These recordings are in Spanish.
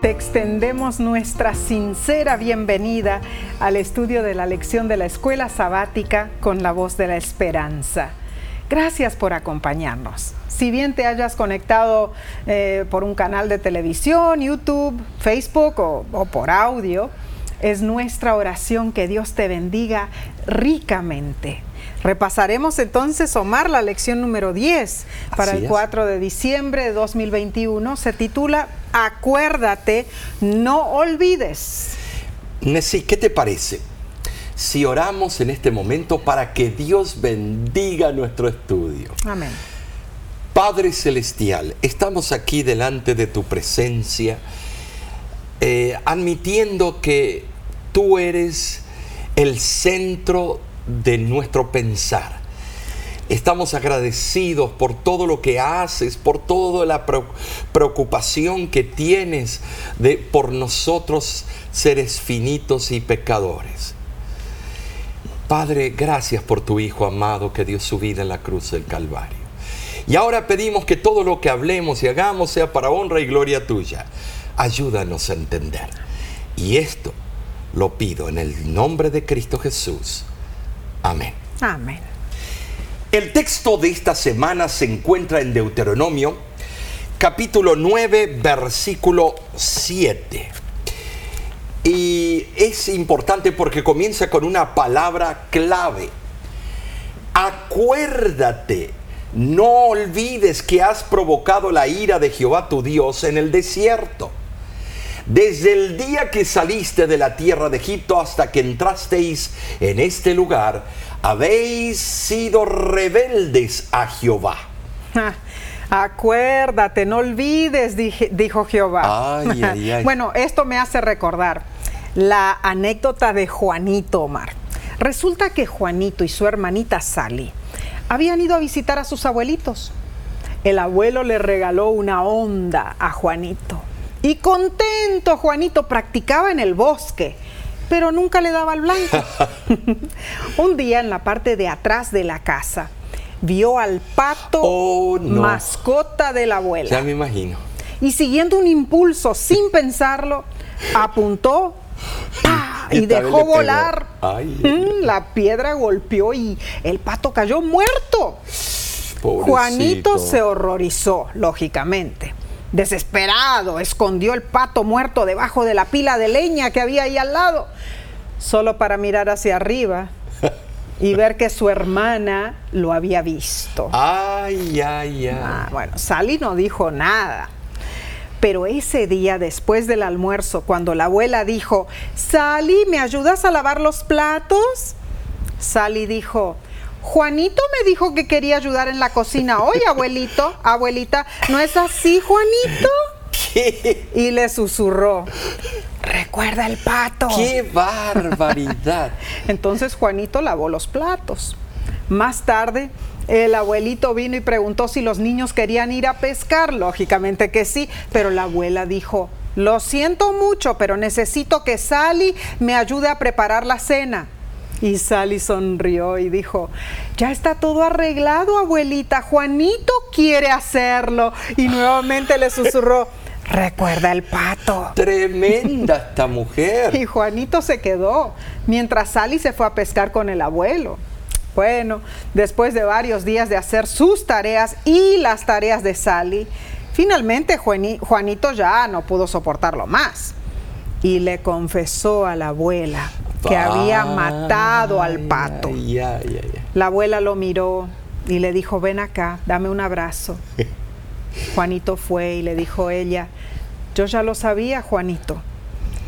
te extendemos nuestra sincera bienvenida al estudio de la lección de la escuela sabática con la voz de la esperanza. Gracias por acompañarnos. Si bien te hayas conectado eh, por un canal de televisión, YouTube, Facebook o, o por audio, es nuestra oración que Dios te bendiga ricamente. Repasaremos entonces, Omar, la lección número 10 para Así el es. 4 de diciembre de 2021. Se titula Acuérdate, no olvides. Nessie, ¿qué te parece si oramos en este momento para que Dios bendiga nuestro estudio? Amén. Padre Celestial, estamos aquí delante de tu presencia, eh, admitiendo que tú eres el centro de nuestro pensar. Estamos agradecidos por todo lo que haces, por toda la pre- preocupación que tienes de, por nosotros seres finitos y pecadores. Padre, gracias por tu Hijo amado que dio su vida en la cruz del Calvario. Y ahora pedimos que todo lo que hablemos y hagamos sea para honra y gloria tuya. Ayúdanos a entender. Y esto lo pido en el nombre de Cristo Jesús. Amén. Amén. El texto de esta semana se encuentra en Deuteronomio, capítulo 9, versículo 7. Y es importante porque comienza con una palabra clave. Acuérdate, no olvides que has provocado la ira de Jehová tu Dios en el desierto. Desde el día que saliste de la tierra de Egipto hasta que entrasteis en este lugar, habéis sido rebeldes a Jehová. Ja, Acuérdate, no olvides, dije- dijo Jehová. Ay, ay, ay. Bueno, esto me hace recordar la anécdota de Juanito Omar. Resulta que Juanito y su hermanita Sally habían ido a visitar a sus abuelitos. El abuelo le regaló una onda a Juanito. Y contento, Juanito practicaba en el bosque, pero nunca le daba al blanco. Un día en la parte de atrás de la casa, vio al pato Oh, no. mascota de la abuela. Ya me imagino. Y siguiendo un impulso sin pensarlo, apuntó y, dejó volar. Ay. Mm, La piedra golpeó y el pato cayó muerto. Pobrecito. Juanito se horrorizó, lógicamente. Desesperado, escondió el pato muerto debajo de la pila de leña que había ahí al lado, solo para mirar hacia arriba y ver que su hermana lo había visto. Ay, ay, ay. Ah, bueno, Sally no dijo nada. Pero ese día, después del almuerzo, cuando la abuela dijo, Sally, ¿me ayudas a lavar los platos? Sally dijo, Juanito me dijo que quería ayudar en la cocina hoy, abuelito, abuelita. ¿No es así, Juanito? ¿Qué? Y le susurró, recuerda el pato. ¡Qué barbaridad! Entonces Juanito lavó los platos. Más tarde, el abuelito vino y preguntó si los niños querían ir a pescar. Lógicamente que sí, pero la abuela dijo, lo siento mucho, pero necesito que Sally me ayude a preparar la cena. Y Sally sonrió y dijo, ya está todo arreglado, abuelita. Juanito quiere hacerlo. Y nuevamente le susurró, recuerda el pato. Tremenda esta mujer. Y Juanito se quedó, mientras Sally se fue a pescar con el abuelo. Bueno, después de varios días de hacer sus tareas y las tareas de Sally, finalmente Juani- Juanito ya no pudo soportarlo más. Y le confesó a la abuela que había matado al pato. Ay. La abuela lo miró y le dijo, ven acá, dame un abrazo. Juanito fue y le dijo ella, yo ya lo sabía, Juanito.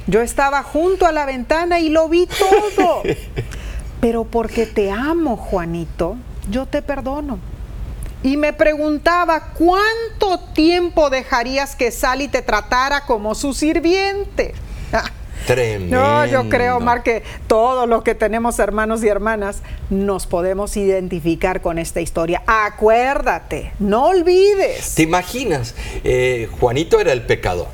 Yo estaba junto a la ventana y lo vi todo. Pero porque te amo, Juanito, yo te perdono. Y me preguntaba, ¿cuánto tiempo dejarías que Sally te tratara como su sirviente? Tremendo. No, yo creo, Mar, que todos los que tenemos hermanos y hermanas nos podemos identificar con esta historia. Acuérdate, no olvides. ¿Te imaginas? Eh, Juanito era el pecador,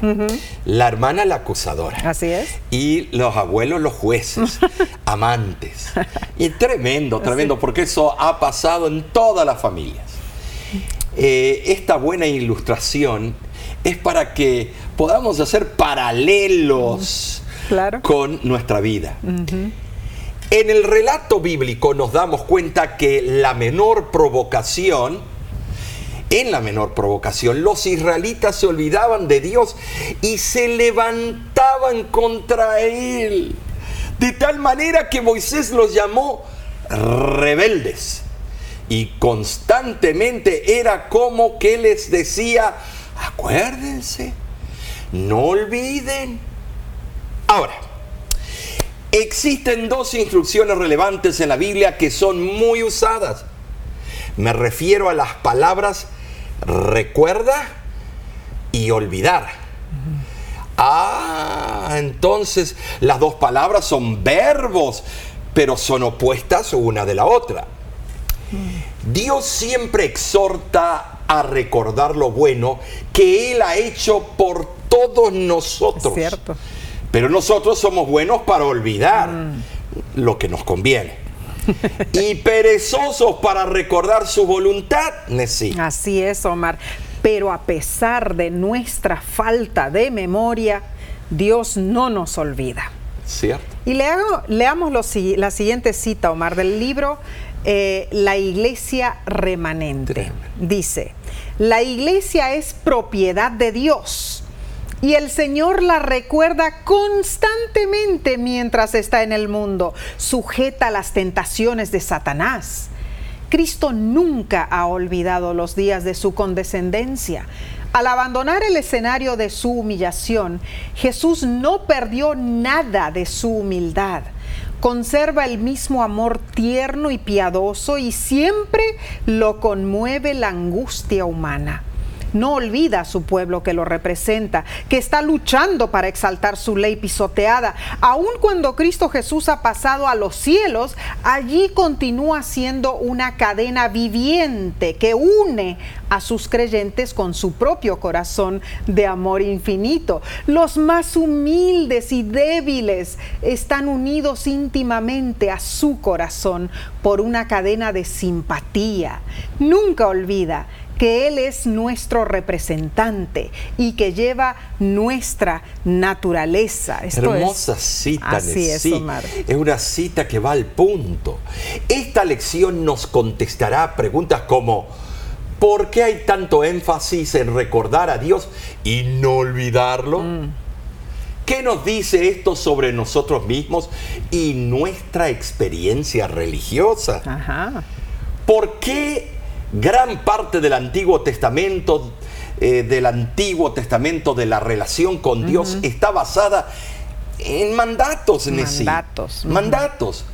la hermana la acusadora. Así es. Y los abuelos los jueces, amantes. Y tremendo, tremendo, porque eso ha pasado en todas las familias. Eh, esta buena ilustración es para que podamos hacer paralelos Claro. con nuestra vida. En el relato bíblico nos damos cuenta que la menor provocación, en la menor provocación, los israelitas se olvidaban de Dios y se levantaban contra Él. De tal manera que Moisés los llamó rebeldes. Y constantemente era como que les decía, acuérdense, no olviden. Ahora, existen dos instrucciones relevantes en la Biblia que son muy usadas. Me refiero a las palabras recuerda y olvidar. Ah, entonces las dos palabras son verbos, pero son opuestas una de la otra. Dios siempre exhorta a recordar lo bueno que Él ha hecho por todos nosotros. Es cierto. Pero nosotros somos buenos para olvidar lo que nos conviene. y perezosos para recordar su voluntad, Nesí. Así es, Omar. Pero a pesar de nuestra falta de memoria, Dios no nos olvida. ¿Cierto? Y leo- leamos lo si- la siguiente cita, Omar, del libro eh, La Iglesia Remanente. Tremendo. Dice, la iglesia es propiedad de Dios y el Señor la recuerda constantemente mientras está en el mundo, sujeta a las tentaciones de Satanás. Cristo nunca ha olvidado los días de su condescendencia. Al abandonar el escenario de su humillación, Jesús no perdió nada de su humildad. Conserva el mismo amor tierno y piadoso y siempre lo conmueve la angustia humana. No olvida a su pueblo que lo representa, que está luchando para exaltar su ley pisoteada. Aun cuando Cristo Jesús ha pasado a los cielos, allí continúa siendo una cadena viviente que une a sus creyentes con su propio corazón de amor infinito. Los más humildes y débiles están unidos íntimamente a su corazón por una cadena de simpatía. Nunca olvida que Él es nuestro representante y que lleva nuestra naturaleza. Esto es- Hermosa cita, Así es. Omar. Es una cita que va al punto. Esta lección nos contestará preguntas como ¿por qué hay tanto énfasis en recordar a Dios y no olvidarlo? Mm. ¿Qué nos dice esto sobre nosotros mismos y nuestra experiencia religiosa? Ajá. ¿Por qué gran parte del Antiguo Testamento, eh, del Antiguo Testamento de la relación con Dios está basada en mandatos, Nesí? Mandatos. Mandatos.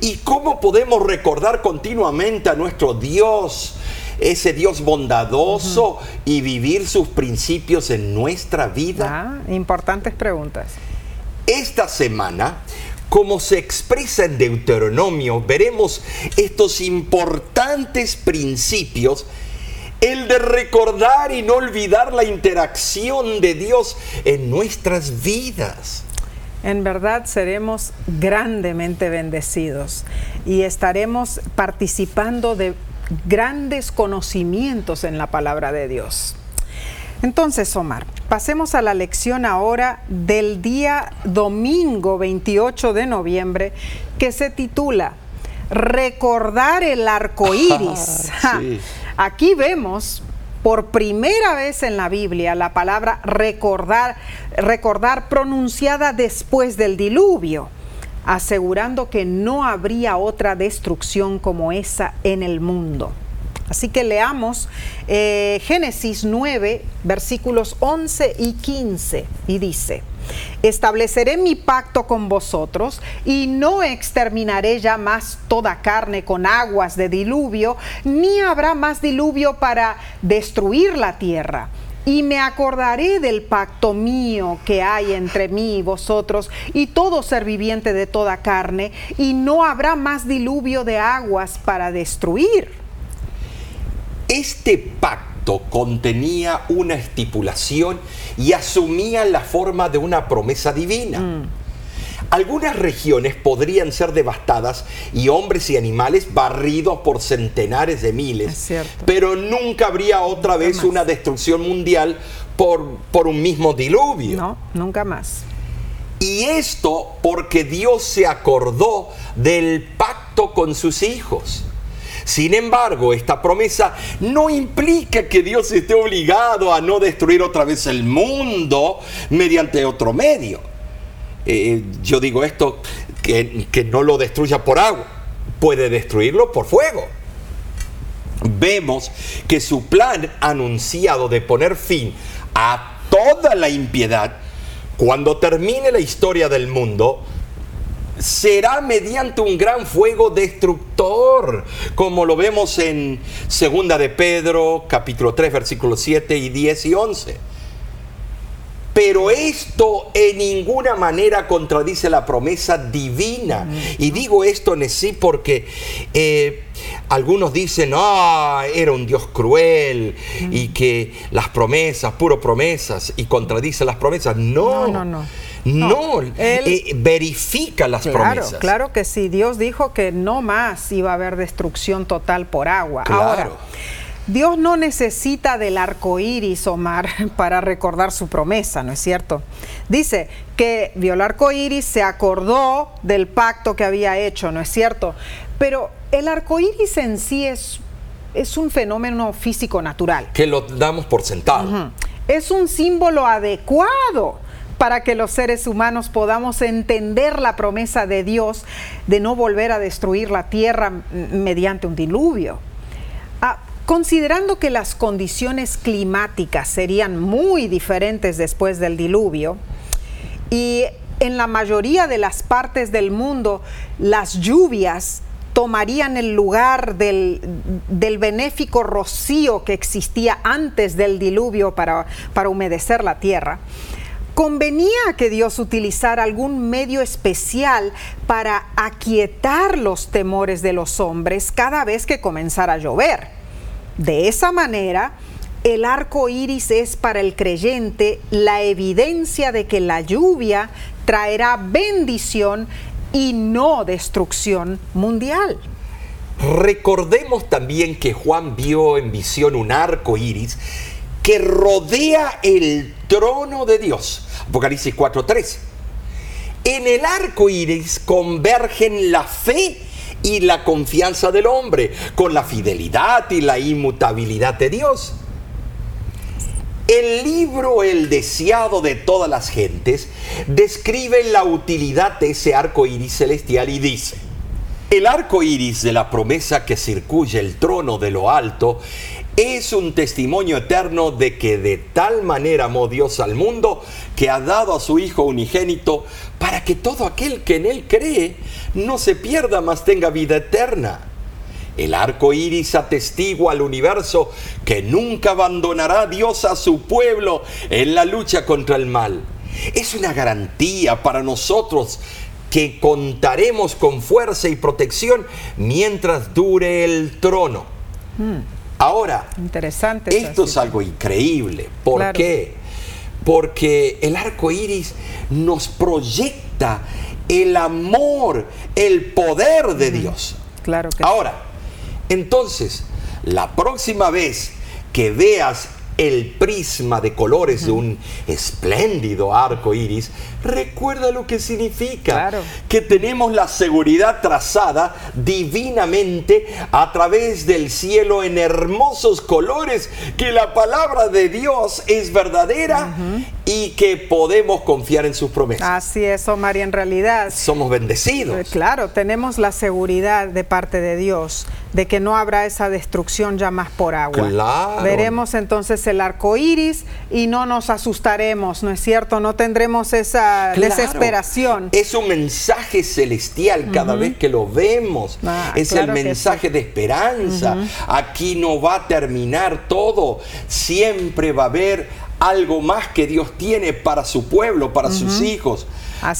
¿Y cómo podemos recordar continuamente a nuestro Dios, ese Dios bondadoso, y vivir sus principios en nuestra vida? Ah, importantes preguntas. Esta semana, como se expresa en Deuteronomio, veremos estos importantes principios, el de recordar y no olvidar la interacción de Dios en nuestras vidas. En verdad seremos grandemente bendecidos y estaremos participando de grandes conocimientos en la palabra de Dios. Entonces, Omar, pasemos a la lección ahora del día domingo 28 de noviembre que se titula Recordar el arco iris. Ah, sí. Aquí vemos por primera vez en la Biblia la palabra recordar, recordar pronunciada después del diluvio, asegurando que no habría otra destrucción como esa en el mundo. Así que leamos eh, Génesis 9, versículos 11 y 15, y dice, estableceré mi pacto con vosotros y no exterminaré ya más toda carne con aguas de diluvio, ni habrá más diluvio para destruir la tierra. Y me acordaré del pacto mío que hay entre mí y vosotros y todo ser viviente de toda carne, y no habrá más diluvio de aguas para destruir. Este pacto contenía una estipulación y asumía la forma de una promesa divina. Algunas regiones podrían ser devastadas y hombres y animales barridos por centenares de miles, pero nunca habría otra vez una destrucción mundial por, por un mismo diluvio. No, nunca más. Y esto porque Dios se acordó del pacto con sus hijos. Sin embargo, esta promesa no implica que Dios esté obligado a no destruir otra vez el mundo mediante otro medio. Eh, yo digo esto, que, que no lo destruya por agua, puede destruirlo por fuego. Vemos que su plan anunciado de poner fin a toda la impiedad, cuando termine la historia del mundo, será mediante un gran fuego destructor, como lo vemos en Segunda de Pedro, capítulo 3, versículos 7 y 10 y 11. Pero esto en ninguna manera contradice la promesa divina. Y digo esto en sí porque eh, algunos dicen, ah, era un Dios cruel y que las promesas, puro promesas, y contradice las promesas. No, no, no. No, eh, verifica las promesas. Claro que sí. Dios dijo que no más iba a haber destrucción total por agua. Claro. Dios no necesita del arco iris, Omar, para recordar su promesa, ¿no es cierto? Dice que vio el arco iris, se acordó del pacto que había hecho, ¿no es cierto? Pero el arco iris en sí es, es un fenómeno físico natural. Que lo damos por sentado. Es un símbolo adecuado para que los seres humanos podamos entender la promesa de Dios de no volver a destruir la tierra mediante un diluvio. Ah, Considerando que las condiciones climáticas serían muy diferentes después del diluvio y en la mayoría de las partes del mundo las lluvias tomarían el lugar del, benéfico rocío que existía antes del diluvio para, para humedecer la tierra, convenía que Dios utilizara algún medio especial para aquietar los temores de los hombres cada vez que comenzara a llover. De esa manera, el arco iris es para el creyente la evidencia de que la lluvia traerá bendición y no destrucción mundial. Recordemos también que Juan vio en visión un arco iris que rodea el trono de Dios. Apocalipsis 4:3. En el arco iris convergen la fe y la confianza del hombre con la fidelidad y la inmutabilidad de Dios. El libro El deseado de todas las gentes describe la utilidad de ese arco iris celestial y dice: El arco iris de la promesa que circuye el trono de lo alto es un testimonio eterno de que de tal manera amó Dios al mundo que ha dado a su Hijo unigénito para que todo aquel que en él cree no se pierda, mas tenga vida eterna. El arco iris atestigua al universo que nunca abandonará Dios a su pueblo en la lucha contra el mal. Es una garantía para nosotros que contaremos con fuerza y protección mientras dure el trono. Hmm. Ahora, Interesante esto es algo increíble. ¿Por qué? Porque el arco iris nos proyecta el amor, el poder de Dios. Claro que Ahora, entonces, la próxima vez que veas el prisma de colores de un espléndido arco iris, recuerda lo que significa. Que tenemos la seguridad trazada divinamente a través del cielo en hermosos colores, que la palabra de Dios es verdadera y que podemos confiar en sus promesas. Así es, Omar, y en realidad somos bendecidos. Eh, claro, tenemos la seguridad de parte de Dios de que no habrá esa destrucción ya más por agua. Claro. Veremos entonces el arco iris y no nos asustaremos, ¿no es cierto? No tendremos esa desesperación. Es un mensaje celestial cada vez que lo vemos. Ah, es el mensaje de esperanza. Aquí no va a terminar todo. Siempre va a haber algo más que Dios tiene para su pueblo, para sus hijos,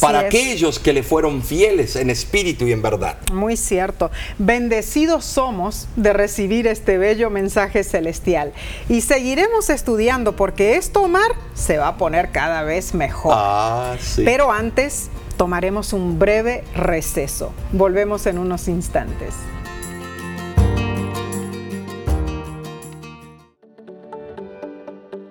para aquellos que le fueron fieles en espíritu y en verdad. Muy cierto. Bendecidos somos de recibir este bello mensaje celestial. Y seguiremos estudiando porque esto, Omar, se va a poner cada vez mejor. Ah, Pero antes tomaremos un breve receso. Volvemos en unos instantes.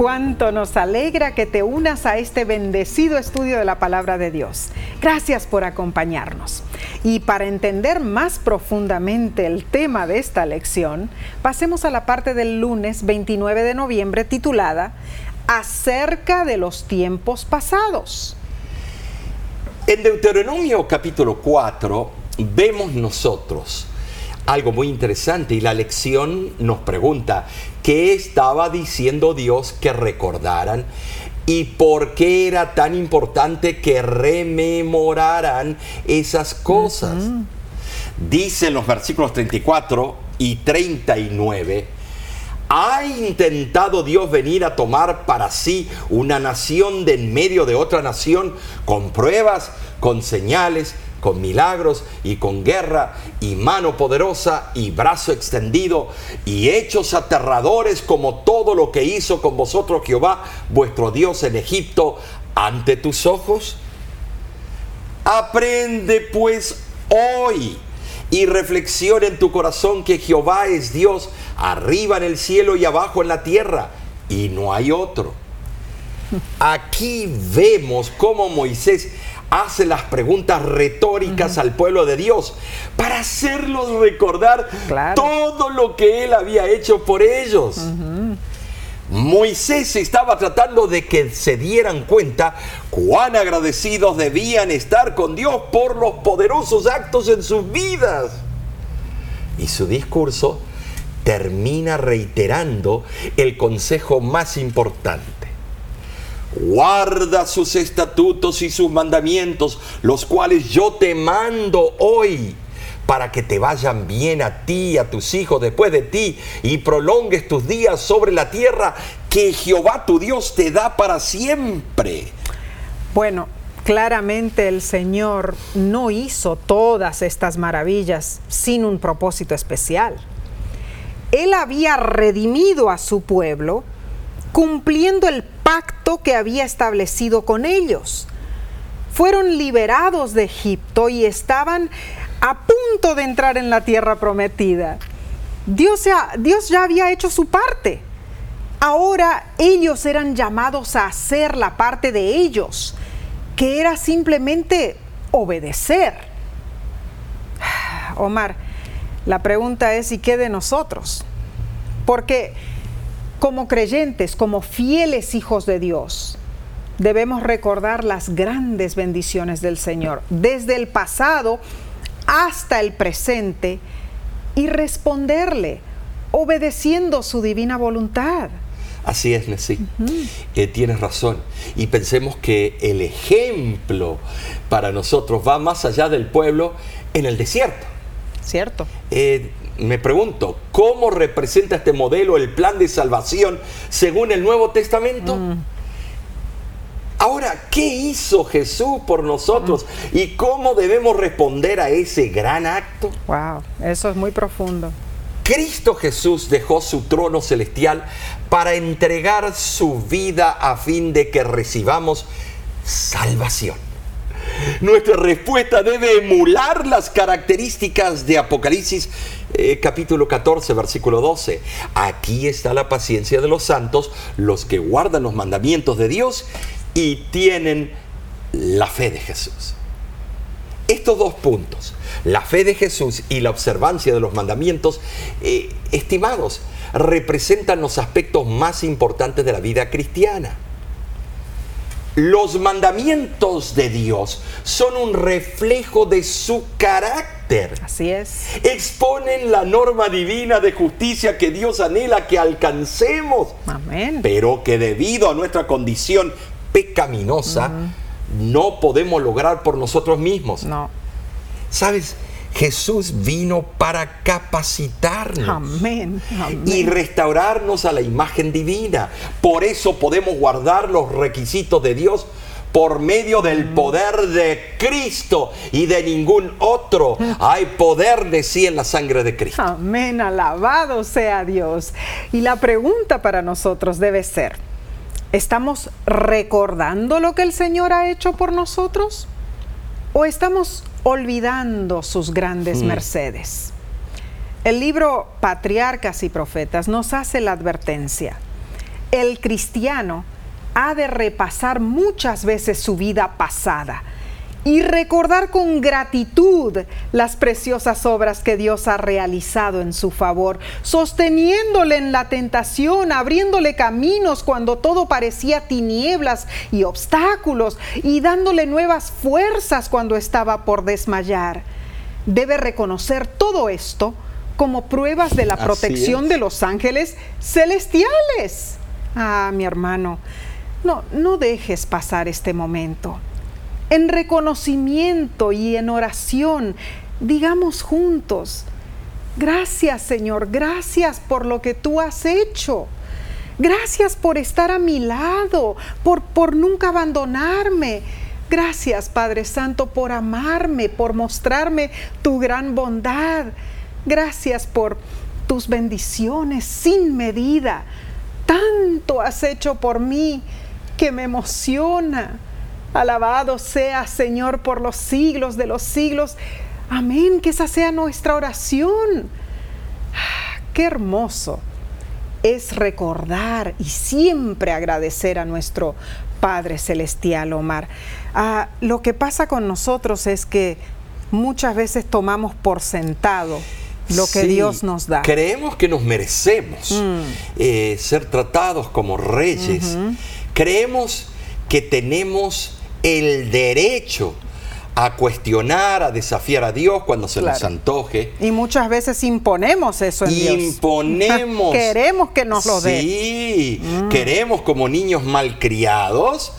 cuánto nos alegra que te unas a este bendecido estudio de la palabra de Dios. Gracias por acompañarnos. Y para entender más profundamente el tema de esta lección, pasemos a la parte del lunes 29 de noviembre titulada Acerca de los tiempos pasados. En Deuteronomio capítulo 4 vemos nosotros algo muy interesante y la lección nos pregunta, ¿qué estaba diciendo Dios que recordaran? ¿Y por qué era tan importante que rememoraran esas cosas? Dice los versículos 34 y 39, ¿ha intentado Dios venir a tomar para sí una nación de en medio de otra nación con pruebas, con señales, con milagros y con guerra y mano poderosa y brazo extendido y hechos aterradores como todo lo que hizo con vosotros Jehová, vuestro Dios en Egipto, ante tus ojos? Aprende pues hoy y reflexiona en tu corazón que Jehová es Dios arriba en el cielo y abajo en la tierra y no hay otro. Aquí vemos cómo Moisés hace las preguntas retóricas al pueblo de Dios para hacerlos recordar todo lo que él había hecho por ellos. Moisés estaba tratando de que se dieran cuenta cuán agradecidos debían estar con Dios por los poderosos actos en sus vidas. Y su discurso termina reiterando el consejo más importante Guarda sus estatutos y sus mandamientos, los cuales yo te mando hoy, para que te vayan bien a ti y a tus hijos después de ti, y prolongues tus días sobre la tierra que Jehová tu Dios te da para siempre. Bueno, claramente el Señor no hizo todas estas maravillas sin un propósito especial. Él había redimido a su pueblo cumpliendo el que había establecido con ellos. Fueron liberados de Egipto y estaban a punto de entrar en la tierra prometida. Dios ya, Dios ya había hecho su parte. Ahora ellos eran llamados a hacer la parte de ellos, que era simplemente obedecer. Omar, la pregunta es, ¿y qué de nosotros? Porque como creyentes, como fieles hijos de Dios, debemos recordar las grandes bendiciones del Señor, desde el pasado hasta el presente, y responderle, obedeciendo su divina voluntad. Así es, Nessie. Eh, tienes razón. Y pensemos que el ejemplo para nosotros va más allá del pueblo en el desierto. Cierto. Eh, me pregunto, ¿cómo representa este modelo el plan de salvación según el Nuevo Testamento? Mm. Ahora, ¿qué hizo Jesús por nosotros mm. y cómo debemos responder a ese gran acto? Wow, eso es muy profundo. Cristo Jesús dejó su trono celestial para entregar su vida a fin de que recibamos salvación. Nuestra respuesta debe emular las características de Apocalipsis eh, capítulo 14, versículo 12. Aquí está la paciencia de los santos, los que guardan los mandamientos de Dios y tienen la fe de Jesús. Estos dos puntos, la fe de Jesús y la observancia de los mandamientos, eh, estimados, representan los aspectos más importantes de la vida cristiana. Los mandamientos de Dios son un reflejo de su carácter. Así es. Exponen la norma divina de justicia que Dios anhela que alcancemos. Amén. Pero que debido a nuestra condición pecaminosa no podemos lograr por nosotros mismos. No. ¿Sabes? Jesús vino para capacitarnos Amén. amén. y restaurarnos a la imagen divina. Por eso podemos guardar los requisitos de Dios por medio del poder de Cristo y de ningún otro. Hay poder de sí en la sangre de Cristo. Amén, alabado sea Dios. Y la pregunta para nosotros debe ser, ¿estamos recordando lo que el Señor ha hecho por nosotros? ¿O estamos olvidando sus grandes mercedes? El libro Patriarcas y Profetas nos hace la advertencia. El cristiano ha de repasar muchas veces su vida pasada y recordar con gratitud las preciosas obras que Dios ha realizado en su favor, sosteniéndole en la tentación, abriéndole caminos cuando todo parecía tinieblas y obstáculos, y dándole nuevas fuerzas cuando estaba por desmayar. Debe reconocer todo esto como pruebas de la Así protección es. de los ángeles celestiales. Ah, mi hermano, no, no dejes pasar este momento. En reconocimiento y en oración, digamos juntos, gracias Señor, gracias por lo que tú has hecho. Gracias por estar a mi lado, por, por nunca abandonarme. Gracias Padre Santo por amarme, por mostrarme tu gran bondad. Gracias por tus bendiciones sin medida. Tanto has hecho por mí que me emociona. Alabado sea Señor por los siglos de los siglos. Amén, que esa sea nuestra oración. Ah, Qué hermoso es recordar y siempre agradecer a nuestro Padre Celestial, Omar. Ah, lo que pasa con nosotros es que muchas veces tomamos por sentado lo que Sí, Dios nos da. Mm. Creemos que nos merecemos eh, ser tratados como reyes. Creemos que tenemos el derecho a cuestionar, a desafiar a Dios cuando se nos Claro. antoje. Y muchas veces imponemos eso en Dios. Imponemos. Queremos que nos lo dé. Mm. Sí, queremos como niños malcriados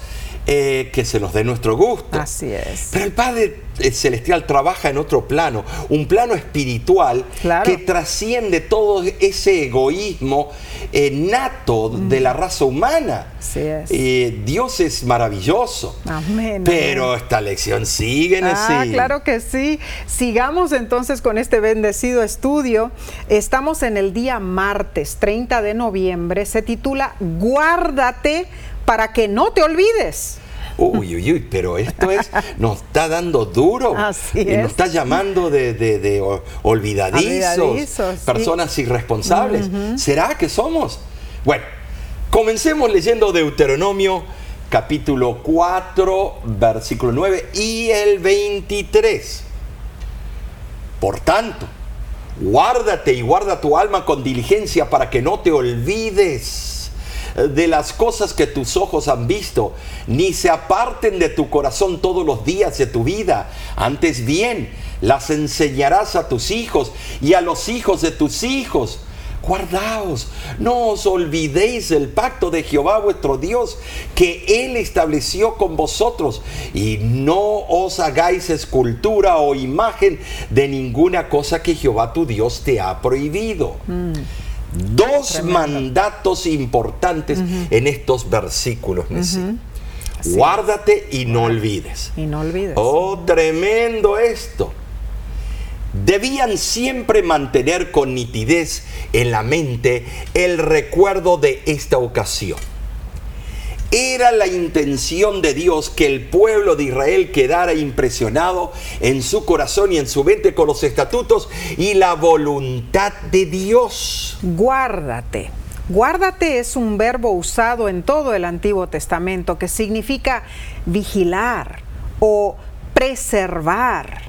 eh, que se nos dé nuestro gusto. Así es. Pero el Padre eh, Celestial trabaja en otro plano, un plano espiritual Claro. que trasciende todo ese egoísmo eh, nato de la raza humana. Así es. Eh, Dios es maravilloso. Amén, Pero esta lección sigue, Ah, Nessie. claro que sí. Sigamos entonces con este bendecido estudio. Estamos en el día martes 30 de noviembre. Se titula Guárdate para que no te olvides. Uy, uy, uy, pero esto es, nos está dando duro. Así y es. Nos está llamando de, de- de o- olvidadizos, Olvidadizos, sí. personas irresponsables. ¿Será que somos? Bueno, comencemos leyendo Deuteronomio capítulo 4, versículo 9 y el 23. Por tanto, guárdate y guarda tu alma con diligencia para que no te olvides de las cosas que tus ojos han visto, ni se aparten de tu corazón todos los días de tu vida. Antes bien, las enseñarás a tus hijos y a los hijos de tus hijos. Guardaos, no os olvidéis del pacto de Jehová vuestro Dios que Él estableció con vosotros y no os hagáis escultura o imagen de ninguna cosa que Jehová tu Dios te ha prohibido. Dos mandatos importantes en estos versículos. Guárdate y no olvides. Y no olvides. Oh, tremendo esto. Debían siempre mantener con nitidez en la mente el recuerdo de esta ocasión. Era la intención de Dios que el pueblo de Israel quedara impresionado en su corazón y en su mente con los estatutos y la voluntad de Dios. Guárdate. Guárdate es un verbo usado en todo el Antiguo Testamento que significa vigilar o preservar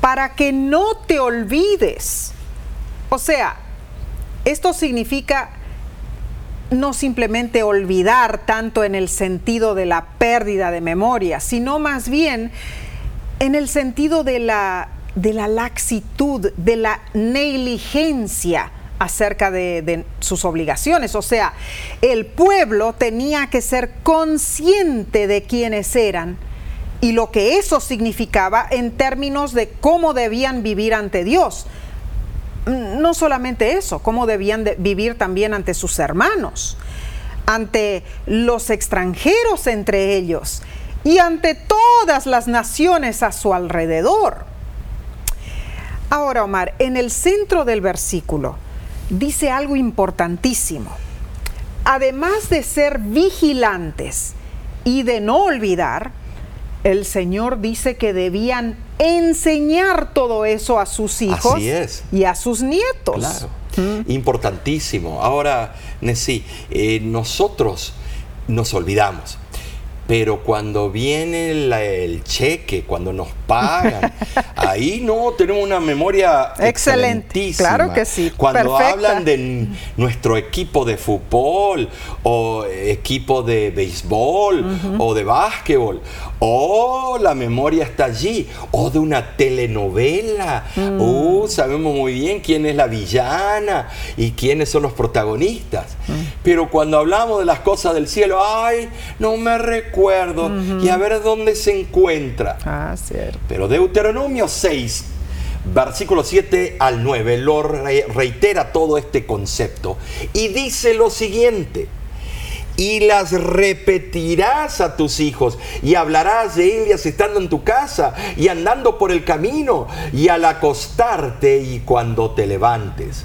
para que no te olvides. O sea, esto significa no simplemente olvidar tanto en el sentido de la pérdida de memoria, sino más bien en el sentido de la, de la laxitud, de la negligencia acerca de, de sus obligaciones. O sea, el pueblo tenía que ser consciente de quiénes eran y lo que eso significaba en términos de cómo debían vivir ante Dios. No solamente eso, cómo debían vivir también ante sus hermanos, ante los extranjeros entre ellos y ante todas las naciones a su alrededor. Ahora, Omar, en el centro del versículo dice algo importantísimo. Además de ser vigilantes y de no olvidar, el Señor dice que debían enseñar todo eso a sus hijos y a sus nietos. Claro, mm. importantísimo. Ahora, Nessie, eh, nosotros nos olvidamos pero cuando viene el cheque, cuando nos pagan, ahí no tenemos una memoria Excelente. Claro que sí. Cuando hablan de nuestro equipo de fútbol o equipo de béisbol o de básquetbol, o la memoria está allí, o de una telenovela. Mm. Uh, sabemos muy bien quién es la villana y quiénes son los protagonistas. Mm. Pero cuando hablamos de las cosas del cielo, ay, no me recuerdo y a ver dónde se encuentra. Ah, cierto. Pero Deuteronomio 6, versículo 7 al 9, lo reitera todo este concepto y dice lo siguiente. Y las repetirás a tus hijos y hablarás de ellas estando en tu casa y andando por el camino y al acostarte y cuando te levantes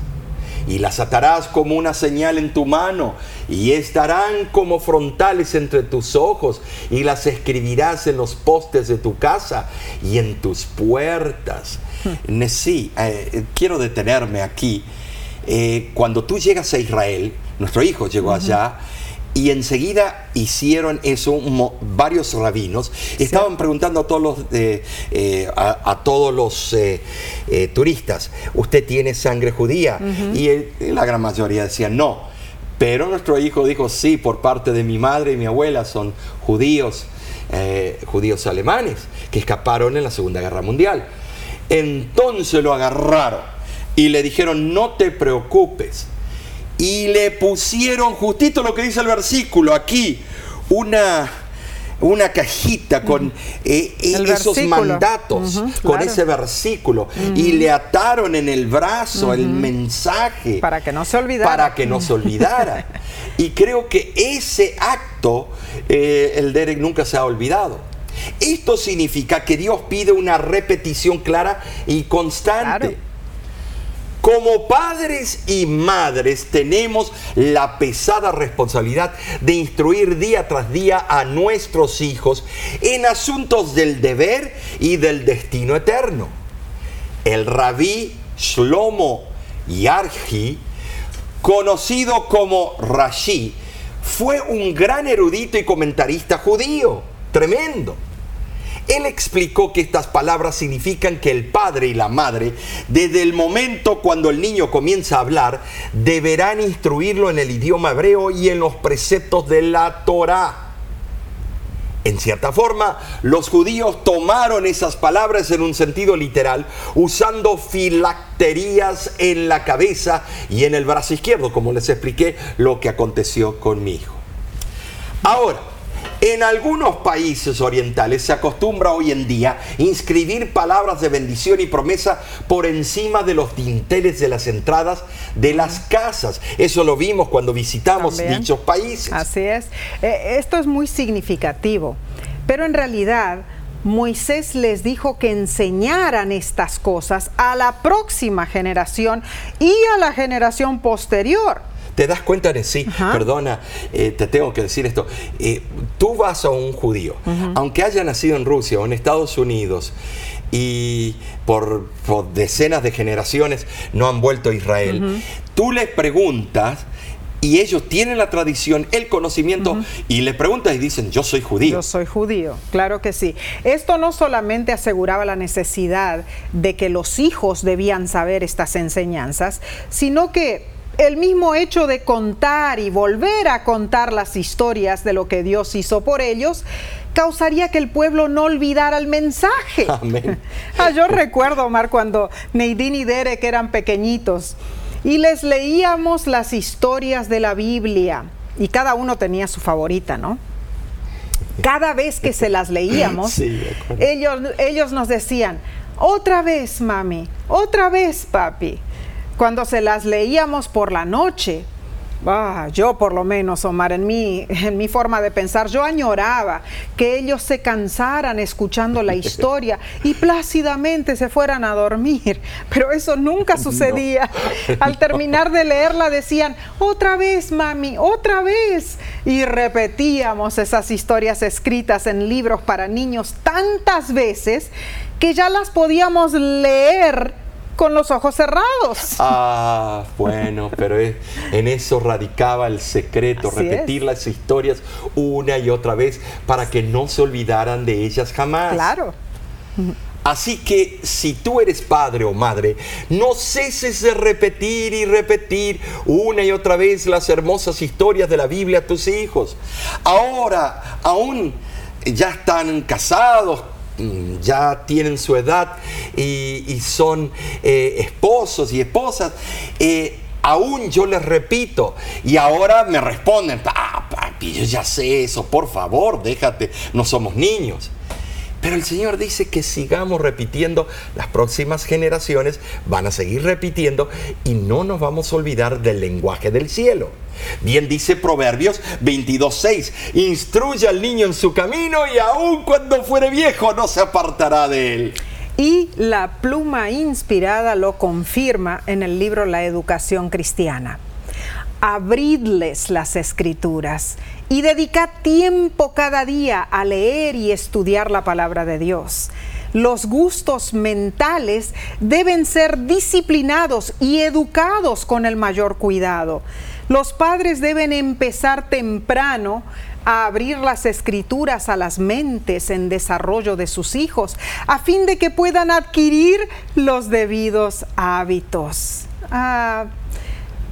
y las atarás como una señal en tu mano, y estarán como frontales entre tus ojos, y las escribirás en los postes de tu casa y en tus puertas. Hmm. Sí, eh, quiero detenerme aquí. Eh, cuando tú llegas a Israel, nuestro hijo llegó allá, y enseguida hicieron eso varios rabinos. Estaban preguntando a todos los, eh, a, todos los eh, eh, turistas, ¿usted tiene sangre judía? Y la gran mayoría decían no. Pero nuestro hijo dijo, sí, por parte de mi madre y mi abuela son judíos, judíos alemanes, que escaparon en la Segunda Guerra Mundial. Entonces lo agarraron y le dijeron, no te preocupes y le pusieron justito lo que dice el versículo aquí, una, una cajita con eh, esos mandatos, con ese versículo, y le ataron en el brazo el mensaje. Para que no se olvidara. Para que no se olvidara. y creo que ese acto, eh, el Derek nunca se ha olvidado. Esto significa que Dios pide una repetición clara y constante. Como padres y madres tenemos la pesada responsabilidad de instruir día tras día a nuestros hijos en asuntos del deber y del destino eterno. El rabí Shlomo Yarji, conocido como Rashi, fue un gran erudito y comentarista judío, tremendo. Él explicó que estas palabras significan que el padre y la madre, desde el momento cuando el niño comienza a hablar, deberán instruirlo en el idioma hebreo y en los preceptos de la Torah. En cierta forma, los judíos tomaron esas palabras en un sentido literal, usando filacterías en la cabeza y en el brazo izquierdo, como les expliqué lo que aconteció con mi hijo. Ahora, en algunos países orientales se acostumbra hoy en día inscribir palabras de bendición y promesa por encima de los dinteles de las entradas de las casas. Eso lo vimos cuando visitamos dichos países. Así es. Eh, esto es muy significativo, pero en realidad... Moisés les dijo que enseñaran estas cosas a la próxima generación y a la generación posterior. ¿Te das cuenta de sí? Perdona, eh, te tengo que decir esto. Eh, tú vas a un judío, aunque haya nacido en Rusia o en Estados Unidos, y por, decenas de generaciones no han vuelto a Israel, tú les preguntas y ellos tienen la tradición, el conocimiento, y le preguntas y dicen, yo soy judío. Yo soy judío, claro que sí. Esto no solamente aseguraba la necesidad de que los hijos debían saber estas enseñanzas, sino que el mismo hecho de contar y volver a contar las historias de lo que Dios hizo por ellos causaría que el pueblo no olvidara el mensaje. Amén. Ah, yo recuerdo, Omar, cuando Neidín y Derek eran pequeñitos y les leíamos las historias de la Biblia y cada uno tenía su favorita, ¿no? cada vez que se las leíamos, ellos, ellos nos decían, otra vez mami, otra vez papi. Cuando se las leíamos por la noche, Ah, yo por lo menos, Omar, en mi, en mi forma de pensar, yo añoraba que ellos se cansaran escuchando la historia y plácidamente se fueran a dormir, pero eso nunca sucedía. Al terminar de leerla decían, otra vez, mami, otra vez. Y repetíamos esas historias escritas en libros para niños tantas veces que ya las podíamos leer con los ojos cerrados. Ah, bueno, pero en eso radicaba el secreto, repetir las historias una y otra vez para que no se olvidaran de ellas jamás. Claro. Así que si tú eres padre o madre, no ceses de repetir y repetir una y otra vez las hermosas historias de la Biblia a tus hijos. Ahora, aún ya están casados, ya tienen su edad y, son eh, esposos y esposas, eh, aún yo les repito, y ahora me responden, ah, papi, yo ya sé eso, por favor, déjate, no somos niños. Pero el Señor dice que sigamos repitiendo, las próximas generaciones van a seguir repitiendo y no nos vamos a olvidar del lenguaje del cielo. Bien dice Proverbios 22.6, instruye al niño en su camino y aun cuando fuere viejo no se apartará de él. Y la pluma inspirada lo confirma en el libro La Educación Cristiana. Abridles las escrituras y dedica tiempo cada día a leer y estudiar la palabra de Dios. Los gustos mentales deben ser disciplinados y educados con el mayor cuidado. Los padres deben empezar temprano a abrir las escrituras a las mentes en desarrollo de sus hijos, a fin de que puedan adquirir los debidos hábitos. Ah,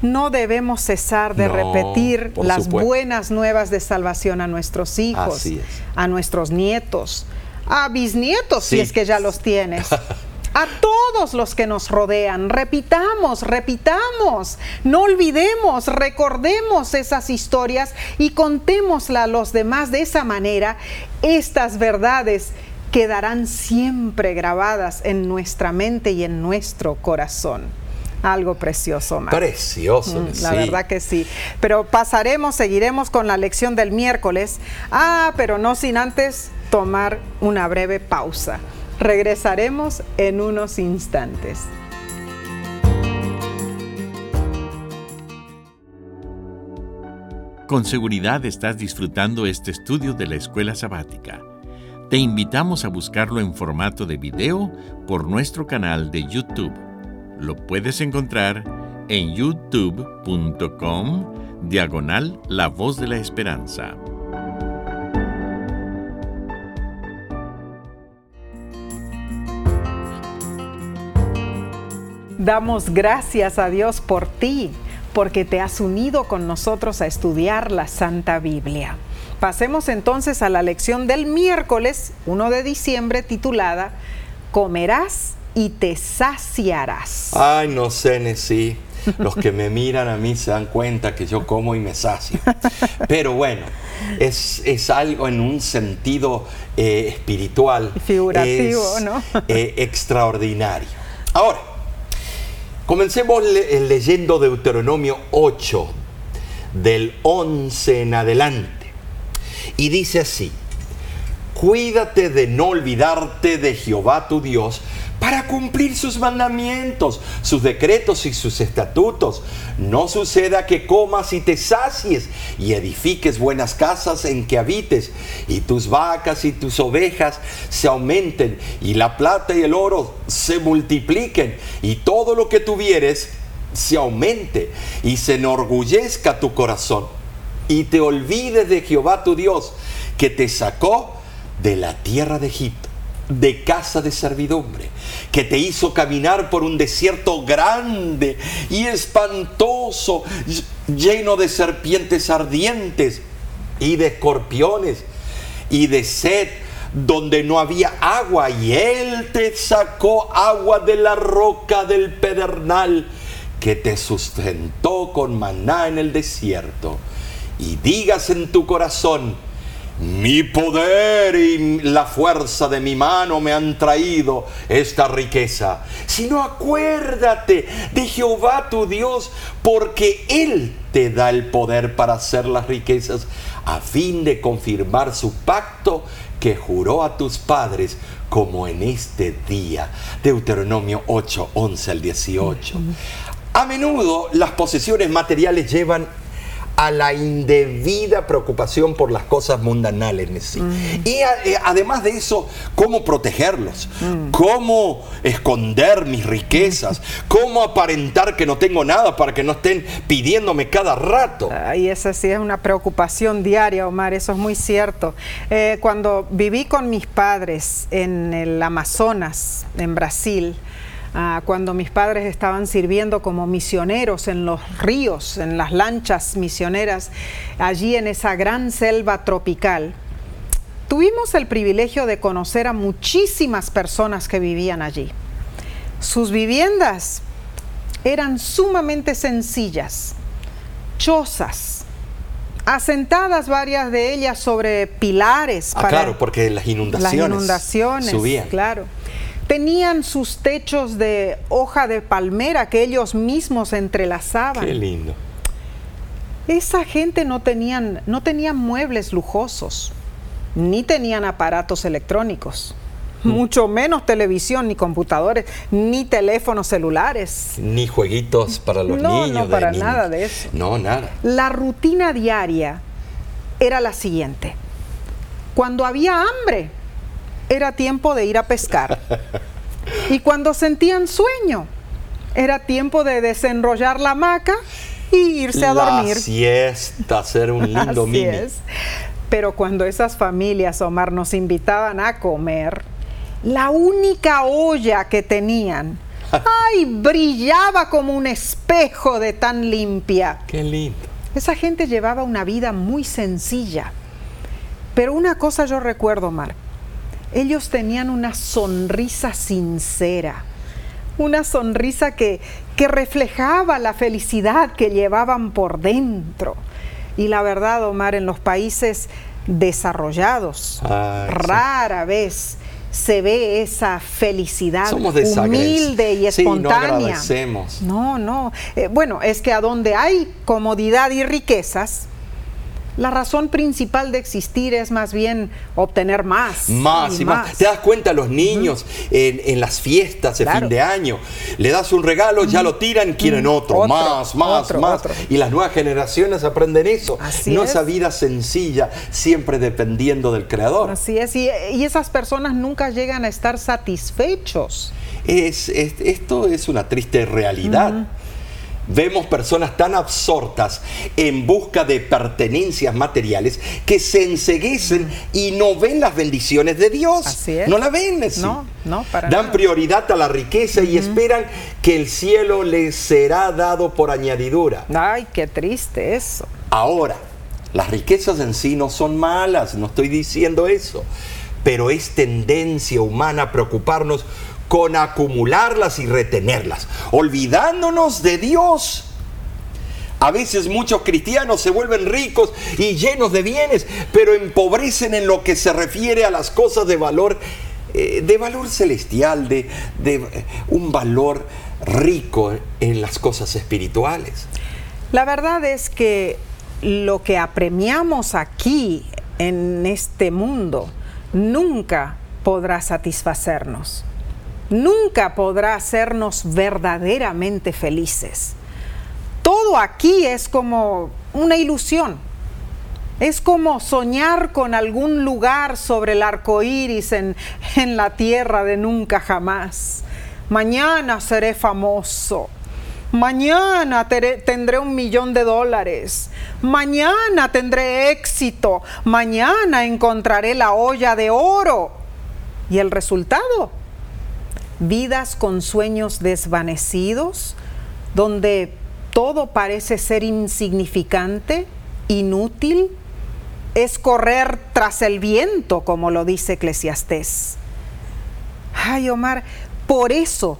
no debemos cesar de repetir las buenas nuevas de salvación a nuestros hijos, a nuestros nietos, a bisnietos, si es que ya los tienes. a todos los que nos rodean. Repitamos, repitamos, no olvidemos, recordemos esas historias y contémosla a los demás de esa manera. Estas verdades quedarán siempre grabadas en nuestra mente y en nuestro corazón. Algo precioso, Mar. Precioso, mm, La verdad que sí. Pero pasaremos, seguiremos con la lección del miércoles. Ah, pero no sin antes tomar una breve pausa. Regresaremos en unos instantes. Con seguridad estás disfrutando este estudio de la escuela sabática. Te invitamos a buscarlo en formato de video por nuestro canal de YouTube lo puedes encontrar en youtube.com diagonal La Voz de la Esperanza. Damos gracias a Dios por ti, porque te has unido con nosotros a estudiar la Santa Biblia. Pasemos entonces a la lección del miércoles 1 de diciembre titulada Comerás y te saciarás. Ay, no sé, sí. Los que me miran a mí se dan cuenta que yo como y me sacio. Pero bueno, es, algo en un sentido eh, espiritual. Figurativo, ¿no? Eh, extraordinario. Ahora, comencemos leyendo Deuteronomio 8, del 11 en adelante. Y dice así, cuídate de no olvidarte de Jehová tu Dios, para cumplir sus mandamientos, sus decretos y sus estatutos. No suceda que comas y te sacies y edifiques buenas casas en que habites y tus vacas y tus ovejas se aumenten y la plata y el oro se multipliquen y todo lo que tuvieres se aumente y se enorgullezca tu corazón y te olvides de Jehová tu Dios que te sacó de la tierra de Egipto de casa de servidumbre, que te hizo caminar por un desierto grande y espantoso, lleno de serpientes ardientes y de escorpiones y de sed, donde no había agua, y Él te sacó agua de la roca del pedernal, que te sustentó con maná en el desierto. Y digas en tu corazón, mi poder y la fuerza de mi mano me han traído esta riqueza, sino acuérdate de Jehová tu Dios, porque Él te da el poder para hacer las riquezas, a fin de confirmar su pacto que juró a tus padres como en este día. Deuteronomio 8, 11 al 18. A menudo las posesiones materiales llevan a la indebida preocupación por las cosas mundanales. Sí. Mm. Y eh, además de eso, cómo protegerlos, mm. cómo esconder mis riquezas, cómo aparentar que no tengo nada para que no estén pidiéndome cada rato. Y esa sí es una preocupación diaria, Omar, eso es muy cierto. Eh, cuando viví con mis padres en el Amazonas, en Brasil, Ah, cuando mis padres estaban sirviendo como misioneros en los ríos, en las lanchas misioneras, allí en esa gran selva tropical. Tuvimos el privilegio de conocer a muchísimas personas que vivían allí. Sus viviendas eran sumamente sencillas, chozas, asentadas varias de ellas sobre pilares. Ah, claro, porque las inundaciones, las inundaciones subían. Claro. Tenían sus techos de hoja de palmera que ellos mismos entrelazaban. Qué lindo. Esa gente no tenían, no tenían muebles lujosos, ni tenían aparatos electrónicos, mm. mucho menos televisión, ni computadores, ni teléfonos celulares. Ni jueguitos para los niños. No, para nada de eso. No, nada. La rutina diaria era la siguiente. Cuando había hambre, era tiempo de ir a pescar. Y cuando sentían sueño, era tiempo de desenrollar la hamaca y irse a dormir. La siesta, hacer un lindo Así Es. Pero cuando esas familias, Omar, nos invitaban a comer, la única olla que tenían, ay, brillaba como un espejo de tan limpia. Qué lindo. Esa gente llevaba una vida muy sencilla. Pero una cosa yo recuerdo, Omar, ellos tenían una sonrisa sincera, una sonrisa que, que reflejaba la felicidad que llevaban por dentro. Y la verdad, Omar, en los países desarrollados, rara vez se ve esa felicidad humilde y espontánea. no, no, no. Eh, bueno, es que a donde hay comodidad y riquezas, la razón principal de existir es más bien obtener más. Más y, más. Te das cuenta, los niños en, las fiestas de fin de año, le das un regalo, ya lo tiran, quieren otro, más, más, más. Y las nuevas generaciones aprenden eso. no esa vida sencilla, siempre dependiendo del creador. Así es, y, esas personas nunca llegan a estar satisfechos. Es, esto es una triste realidad. Vemos personas tan absortas en busca de pertenencias materiales que se enseguecen y no ven las bendiciones de Dios. Así es. No la ven. No, no, para Dan prioridad a la riqueza y esperan que el cielo les será dado por añadidura. Ay, qué triste eso. Ahora, las riquezas en sí no son malas, no estoy diciendo eso, pero es tendencia humana a preocuparnos con acumularlas y retenerlas, olvidándonos de Dios. A veces muchos cristianos se vuelven ricos y llenos de bienes, pero empobrecen en lo que se refiere a las cosas de valor, eh, de valor celestial, de, eh, un valor rico en las cosas espirituales. La verdad es que lo que apremiamos aquí en este mundo nunca podrá satisfacernos nunca podrá hacernos verdaderamente felices. Todo aquí es como una ilusión. Es como soñar con algún lugar sobre el arco iris en, en la tierra de nunca jamás. Mañana seré famoso. Mañana tendré un millón de dólares. Mañana tendré éxito. Mañana encontraré la olla de oro. ¿Y el resultado? Vidas con sueños desvanecidos, donde todo parece ser insignificante, inútil, es correr tras el viento, como lo dice Eclesiastés. Ay, Omar, por eso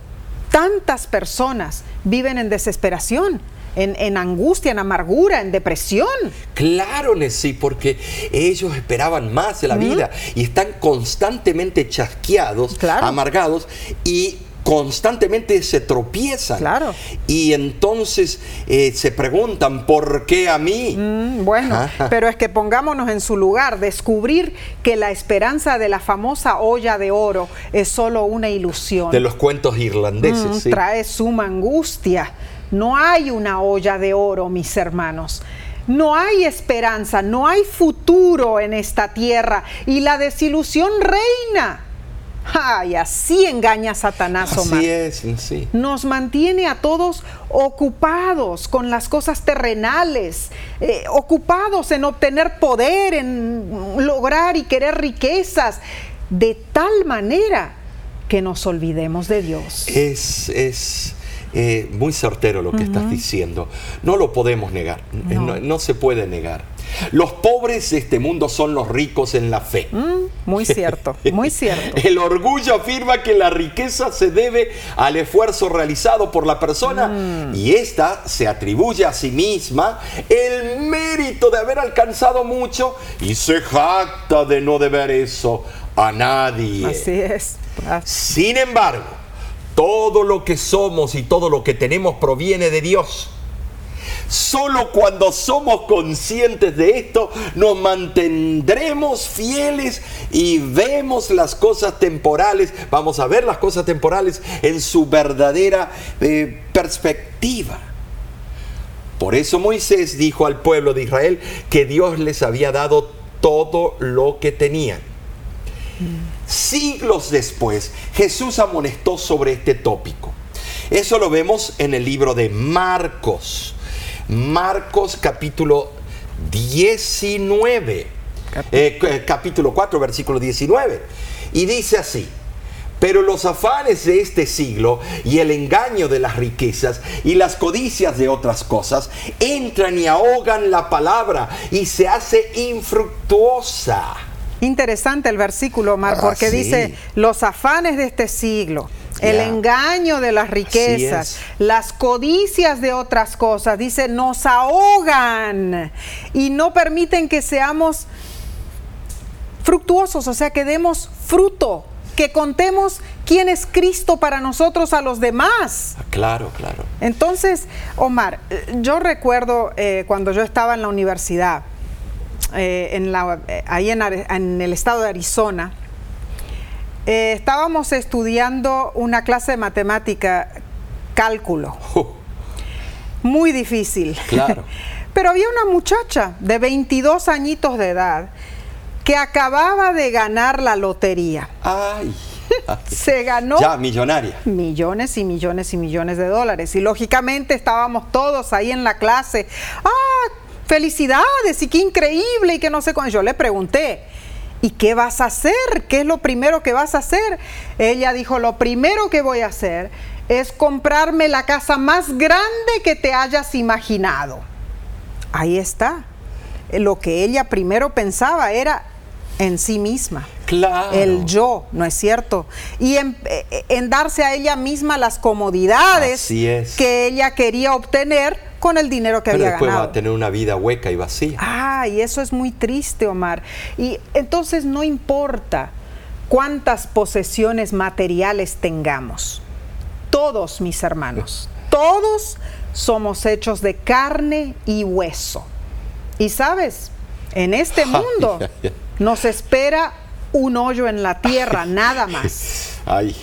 tantas personas viven en desesperación en, angustia, en amargura, en depresión. Claro, sí, porque ellos esperaban más de la vida y están constantemente chasqueados, amargados y constantemente se tropiezan. Claro. Y entonces eh, se preguntan, ¿por qué a mí? Mm, bueno, pero es que pongámonos en su lugar, descubrir que la esperanza de la famosa olla de oro es solo una ilusión. De los cuentos irlandeses. Mm, trae suma angustia. No hay una olla de oro, mis hermanos. No hay esperanza, no hay futuro en esta tierra y la desilusión reina. Ay, así engaña Satanás, Omar. Así es, sí. Nos mantiene a todos ocupados con las cosas terrenales, eh, ocupados en obtener poder, en lograr y querer riquezas, de tal manera que nos olvidemos de Dios. Es, es eh, muy certero lo que estás diciendo. No lo podemos negar, no se puede negar. Los pobres de este mundo son los ricos en la fe. Mm, muy cierto, muy cierto. El orgullo afirma que la riqueza se debe al esfuerzo realizado por la persona mm. y ésta se atribuye a sí misma el mérito de haber alcanzado mucho y se jacta de no deber eso a nadie. Así es. Sin embargo, todo lo que somos y todo lo que tenemos proviene de Dios. Solo cuando somos conscientes de esto nos mantendremos fieles y vemos las cosas temporales, vamos a ver las cosas temporales en su verdadera eh, perspectiva. Por eso Moisés dijo al pueblo de Israel que Dios les había dado todo lo que tenían. Siglos después, Jesús amonestó sobre este tópico. Eso lo vemos en el libro de Marcos. Marcos capítulo 19, eh, eh, capítulo 4, versículo 19. Y dice así, pero los afanes de este siglo y el engaño de las riquezas y las codicias de otras cosas entran y ahogan la palabra y se hace infructuosa. Interesante el versículo, Omar, ah, porque dice los afanes de este siglo el engaño de las riquezas, las codicias de otras cosas, dice, nos ahogan y no permiten que seamos fructuosos, o sea, que demos fruto, que contemos quién es Cristo para nosotros a los demás. Ah, claro, claro. Entonces, Omar, yo recuerdo eh, cuando yo estaba en la universidad, eh, en la, eh, ahí en el estado de Arizona, eh, estábamos estudiando una clase de matemática, cálculo. Oh. Muy difícil. Claro. Pero había una muchacha de 22 añitos de edad que acababa de ganar la lotería. Ay. Se ganó. Ya, millonaria. Millones y millones y millones de dólares. Y lógicamente estábamos todos ahí en la clase. ¡Ah! Felicidades y qué increíble y que no sé cuándo. Yo le pregunté, ¿Y qué vas a hacer? ¿Qué es lo primero que vas a hacer? Ella dijo, lo primero que voy a hacer es comprarme la casa más grande que te hayas imaginado. Ahí está. Lo que ella primero pensaba era en sí misma. Claro. El yo, ¿no es cierto? Y en, en darse a ella misma las comodidades que ella quería obtener con el dinero que había después va a tener una vida hueca y vacía. Ah, y eso es muy triste, Omar. Y entonces no importa cuántas posesiones materiales tengamos. Todos, mis hermanos, todos somos hechos de carne y hueso. Y sabes, en este mundo nos espera un hoyo en la tierra, nada más. Ay.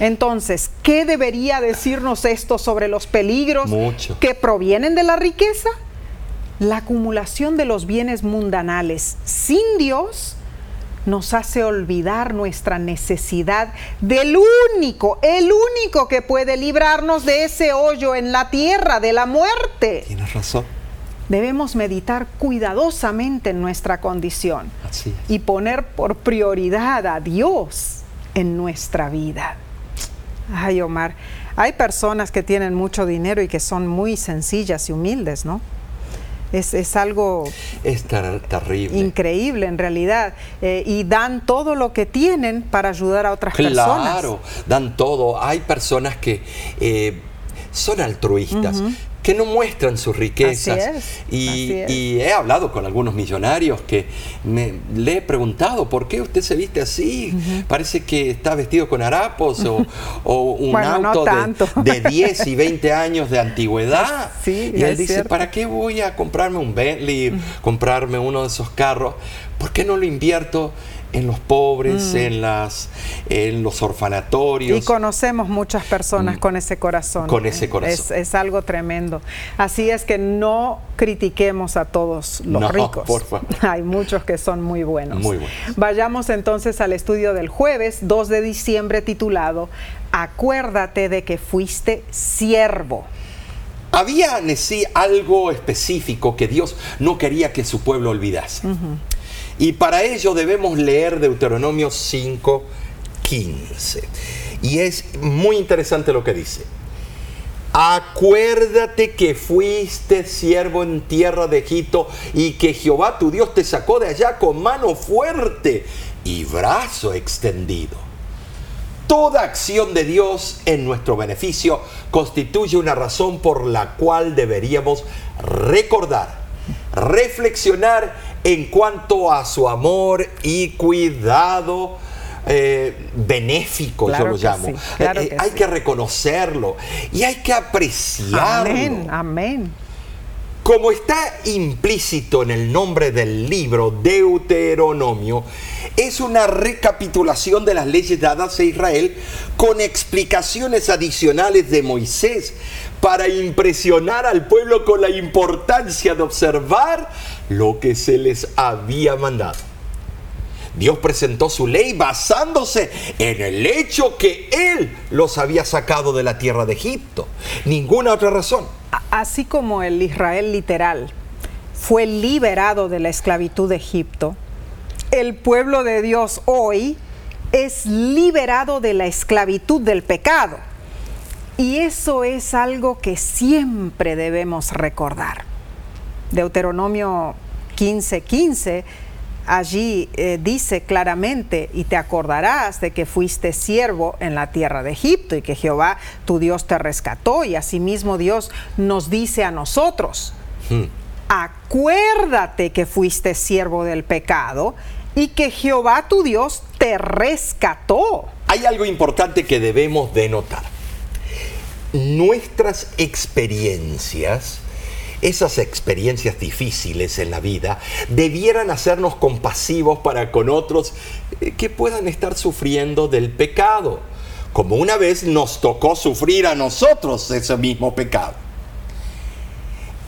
Entonces, ¿qué debería decirnos esto sobre los peligros que provienen de la riqueza? La acumulación de los bienes mundanales sin Dios nos hace olvidar nuestra necesidad del único, el único que puede librarnos de ese hoyo en la tierra, de la muerte. Tienes razón. Debemos meditar cuidadosamente en nuestra condición y poner por prioridad a Dios en nuestra vida. Ay, Omar, hay personas que tienen mucho dinero y que son muy sencillas y humildes, ¿no? Es, algo es terrible. increíble en realidad. Eh, y dan todo lo que tienen para ayudar a otras personas. Claro, dan todo. Hay personas que eh, son altruistas, que no muestran sus riquezas. Así es, y, así es. y he hablado con algunos millonarios que me, le he preguntado, ¿por qué usted se viste así? Parece que está vestido con harapos o, o un Bueno, no auto de- de, 10 y 20 años de antigüedad. Sí, y él dice, cierto. ¿para qué voy a comprarme un Bentley, comprarme uno de esos carros? ¿Por qué no lo invierto en los pobres, en, las, en los orfanatorios? Mm. Y conocemos muchas personas con ese corazón. Mm. Con ese Es- corazón. Es, algo tremendo. Así es que no critiquemos a todos los No, ricos. por favor. Hay muchos que son muy buenos. Muy buenos. Vayamos entonces al estudio del jueves 2 de diciembre titulado Acuérdate de que fuiste siervo. Había en sí algo específico que Dios no quería que su pueblo olvidase. Y para ello debemos leer Deuteronomio 5, 15. Y es muy interesante lo que dice. Acuérdate que fuiste siervo en tierra de Egipto y que Jehová tu Dios te sacó de allá con mano fuerte y brazo extendido. Toda acción de Dios en nuestro beneficio constituye una razón por la cual deberíamos recordar, reflexionar en cuanto a su amor y cuidado eh, benéfico, Claro yo lo llamo. sí, claro Eh, eh, que hay sí. que reconocerlo y hay que apreciarlo. Amén, amén. Como está implícito en el nombre del libro Deuteronomio, es una recapitulación de las leyes dadas a Israel con explicaciones adicionales de Moisés para impresionar al pueblo con la importancia de observar lo que se les había mandado. Dios presentó su ley basándose en el hecho que Él los había sacado de la tierra de Egipto. Ninguna otra razón. Así como el Israel literal fue liberado de la esclavitud de Egipto, el pueblo de Dios hoy es liberado de la esclavitud del pecado. Y eso es algo que siempre debemos recordar. Deuteronomio 15:15, 15, allí eh, dice claramente, y te acordarás de que fuiste siervo en la tierra de Egipto y que Jehová tu Dios te rescató y asimismo Dios nos dice a nosotros, acuérdate que fuiste siervo del pecado y que Jehová tu Dios te rescató. Hay algo importante que debemos de notar. Nuestras experiencias, esas experiencias difíciles en la vida, debieran hacernos compasivos para con otros eh, que puedan estar sufriendo del pecado, como una vez nos tocó sufrir a nosotros ese mismo pecado.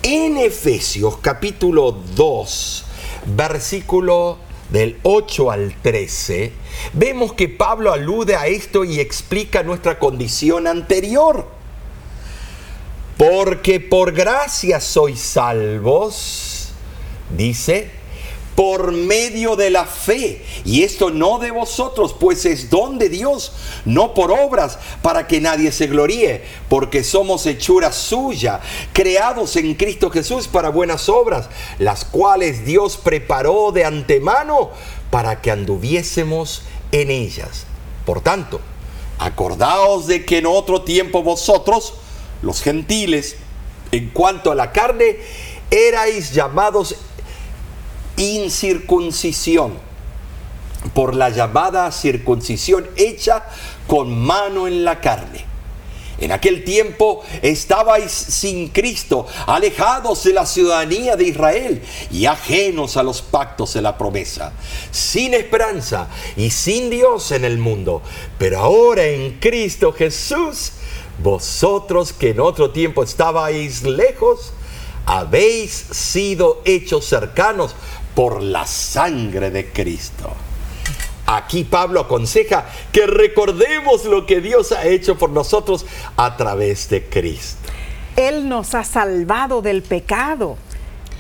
En Efesios capítulo 2, versículo del 8 al 13, vemos que Pablo alude a esto y explica nuestra condición anterior. Porque por gracia sois salvos, dice, por medio de la fe. Y esto no de vosotros, pues es don de Dios, no por obras, para que nadie se gloríe, porque somos hechura suya, creados en Cristo Jesús para buenas obras, las cuales Dios preparó de antemano para que anduviésemos en ellas. Por tanto, acordaos de que en otro tiempo vosotros, los gentiles, en cuanto a la carne, erais llamados incircuncisión por la llamada circuncisión hecha con mano en la carne. En aquel tiempo estabais sin Cristo, alejados de la ciudadanía de Israel y ajenos a los pactos de la promesa, sin esperanza y sin Dios en el mundo. Pero ahora en Cristo Jesús, vosotros que en otro tiempo estabais lejos, habéis sido hechos cercanos por la sangre de Cristo. Aquí Pablo aconseja que recordemos lo que Dios ha hecho por nosotros a través de Cristo. Él nos ha salvado del pecado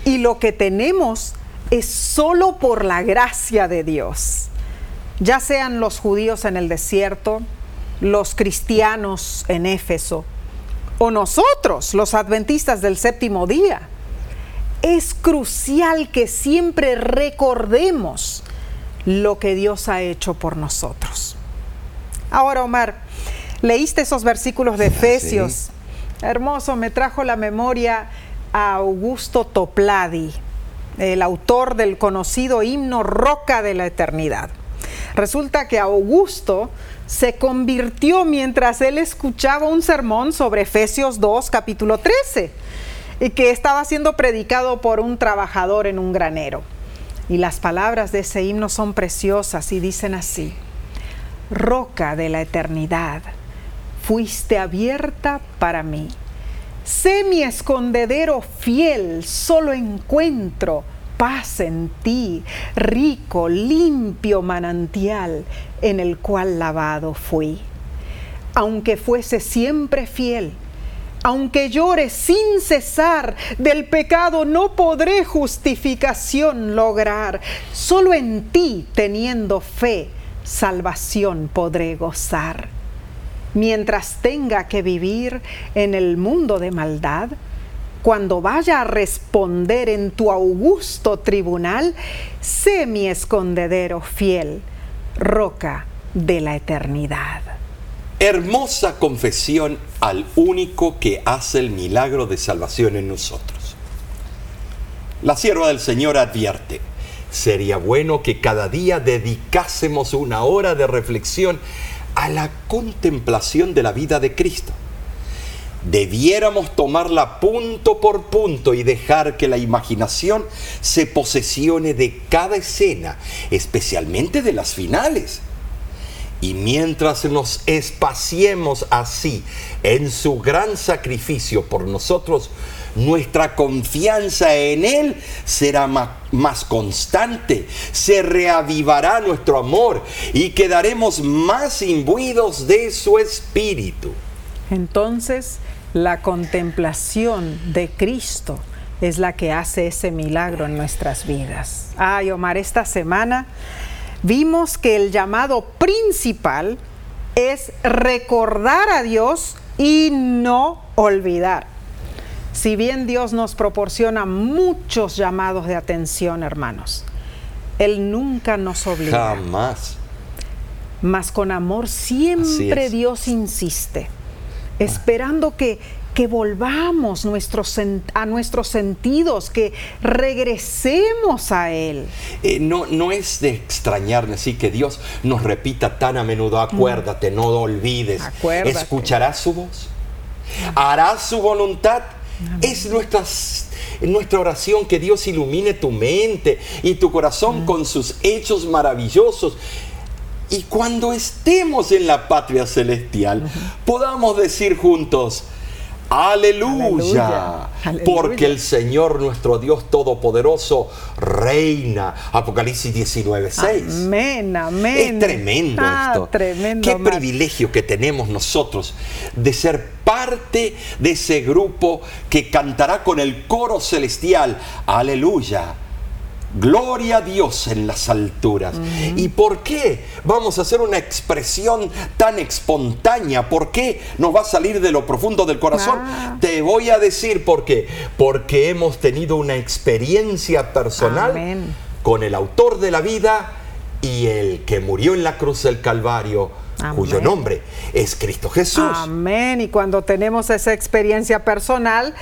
y lo que tenemos es solo por la gracia de Dios. Ya sean los judíos en el desierto, los cristianos en Éfeso o nosotros, los adventistas del séptimo día. Es crucial que siempre recordemos lo que Dios ha hecho por nosotros. Ahora, Omar, leíste esos versículos de Efesios Hermoso, me trajo la memoria a Augusto Topladi, el autor del conocido himno Roca de la Eternidad. Resulta que Augusto se convirtió mientras él escuchaba un sermón sobre Efesios 2, capítulo 13, y que estaba siendo predicado por un trabajador en un granero. Y las palabras de ese himno son preciosas y dicen así, Roca de la eternidad, fuiste abierta para mí. Sé mi escondedero fiel, solo encuentro paz en ti, rico, limpio manantial en el cual lavado fui. Aunque fuese siempre fiel, aunque llore sin cesar, del pecado no podré justificación lograr. Solo en ti, teniendo fe, salvación podré gozar. Mientras tenga que vivir en el mundo de maldad, cuando vaya a responder en tu augusto tribunal, sé mi escondedero fiel, roca de la eternidad. Hermosa confesión al único que hace el milagro de salvación en nosotros. La sierva del Señor advierte, sería bueno que cada día dedicásemos una hora de reflexión a la contemplación de la vida de Cristo debiéramos tomarla punto por punto y dejar que la imaginación se posesione de cada escena, especialmente de las finales. Y mientras nos espaciemos así en su gran sacrificio por nosotros, nuestra confianza en Él será más, constante, se reavivará nuestro amor y quedaremos más imbuidos de su espíritu. Entonces, la contemplación de Cristo es la que hace ese milagro en nuestras vidas. Ay, Omar, esta semana vimos que el llamado principal es recordar a Dios y no olvidar. Si bien Dios nos proporciona muchos llamados de atención, hermanos, Él nunca nos obliga. Jamás. Mas con amor siempre Dios insiste esperando que, que volvamos nuestros, a nuestros sentidos, que regresemos a Él. Eh, no, no es de extrañarme así que Dios nos repita tan a menudo, acuérdate, no lo olvides. ¿Escucharás su voz? ¿Harás su voluntad? Es nuestra, nuestra oración que Dios ilumine tu mente y tu corazón con sus hechos maravillosos y cuando estemos en la patria celestial, podamos decir juntos, Aleluya, porque el Señor nuestro Dios Todopoderoso reina. Apocalipsis 19, 6. Amén, amén. Es tremendo ah, esto. Tremendo, Qué privilegio que tenemos nosotros de ser parte de ese grupo que cantará con el coro celestial. Aleluya Gloria a Dios en las alturas. ¿Y por qué vamos a hacer una expresión tan espontánea? ¿Por qué nos va a salir de lo profundo del corazón? Ah. Te voy a decir por qué. Porque hemos tenido una experiencia personal con el autor de la vida y el que murió en la cruz del Calvario cuyo nombre es Cristo Jesús. Amén. Y cuando tenemos esa experiencia personal,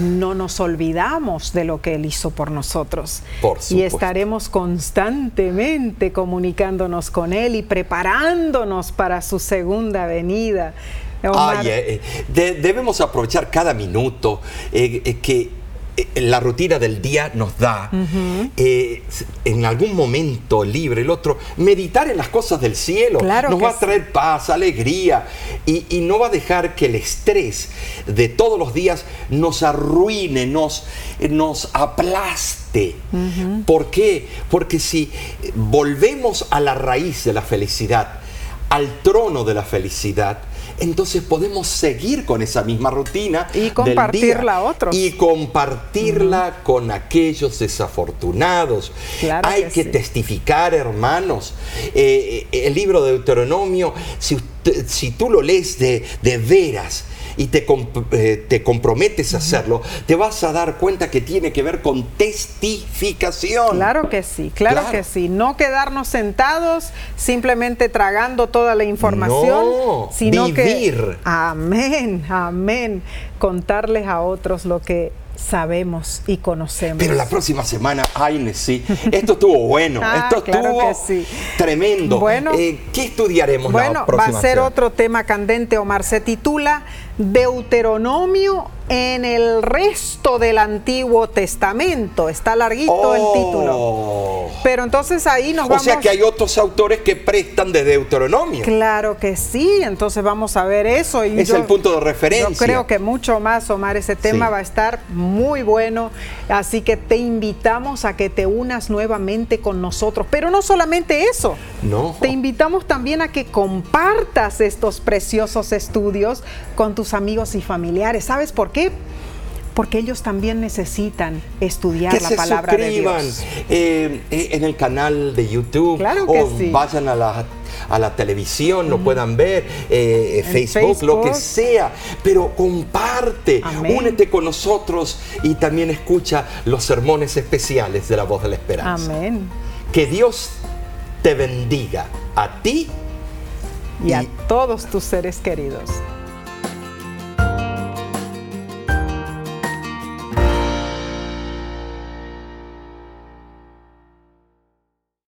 no nos olvidamos de lo que Él hizo por nosotros. Por y estaremos constantemente comunicándonos con Él y preparándonos para su segunda venida. Ay, eh, eh, debemos aprovechar cada minuto eh, que la rutina del día nos da, eh, en algún momento libre, el otro, meditar en las cosas del cielo. nos va a traer paz, alegría y, no va a dejar que el estrés de todos los días nos arruine, nos, nos aplaste. ¿Por qué? Porque si volvemos a la raíz de la felicidad, al trono de la felicidad, entonces podemos seguir con esa misma rutina. Y compartirla a otros. Y compartirla con aquellos desafortunados. Hay que, testificar, hermanos. Eh, eh, el libro de Deuteronomio, si, si tú lo lees de, de veras, y te, eh, te comprometes a hacerlo, te vas a dar cuenta que tiene que ver con testificación. Claro que sí, claro, que sí. No quedarnos sentados simplemente tragando toda la información, no, sino vivir. que... Amén, amén. Contarles a otros lo que sabemos y conocemos. Pero la próxima semana, ay, sí, esto estuvo bueno, Ah, esto claro estuvo sí. tremendo. Bueno. Eh, ¿Qué estudiaremos Bueno, la va próxima a ser semana? otro tema candente, Omar. Se titula Deuteronomio en el resto del Antiguo Testamento. Está larguito el título. Oh. Pero entonces ahí nos O vamos... sea que hay otros autores que prestan de Deuteronomio. Claro que sí, entonces vamos a ver eso. Y Es yo- el punto de referencia. Yo creo que mucho más, Omar, ese tema Sí. va a estar muy bueno, así que te invitamos a que te unas nuevamente con nosotros. Pero no solamente eso, No. te invitamos también a que compartas estos preciosos estudios con tus amigos y familiares. ¿Sabes por qué? Porque ellos también necesitan estudiar que la se palabra de Dios. eh, eh, en el canal de YouTube Claro que o sí. vayan a la, a la televisión, lo puedan ver, eh, Facebook, lo que sea, pero comparte, Amén. únete con nosotros y también escucha los sermones especiales de la voz de la esperanza. Amén. Que Dios te bendiga a ti Y a todos tus seres queridos.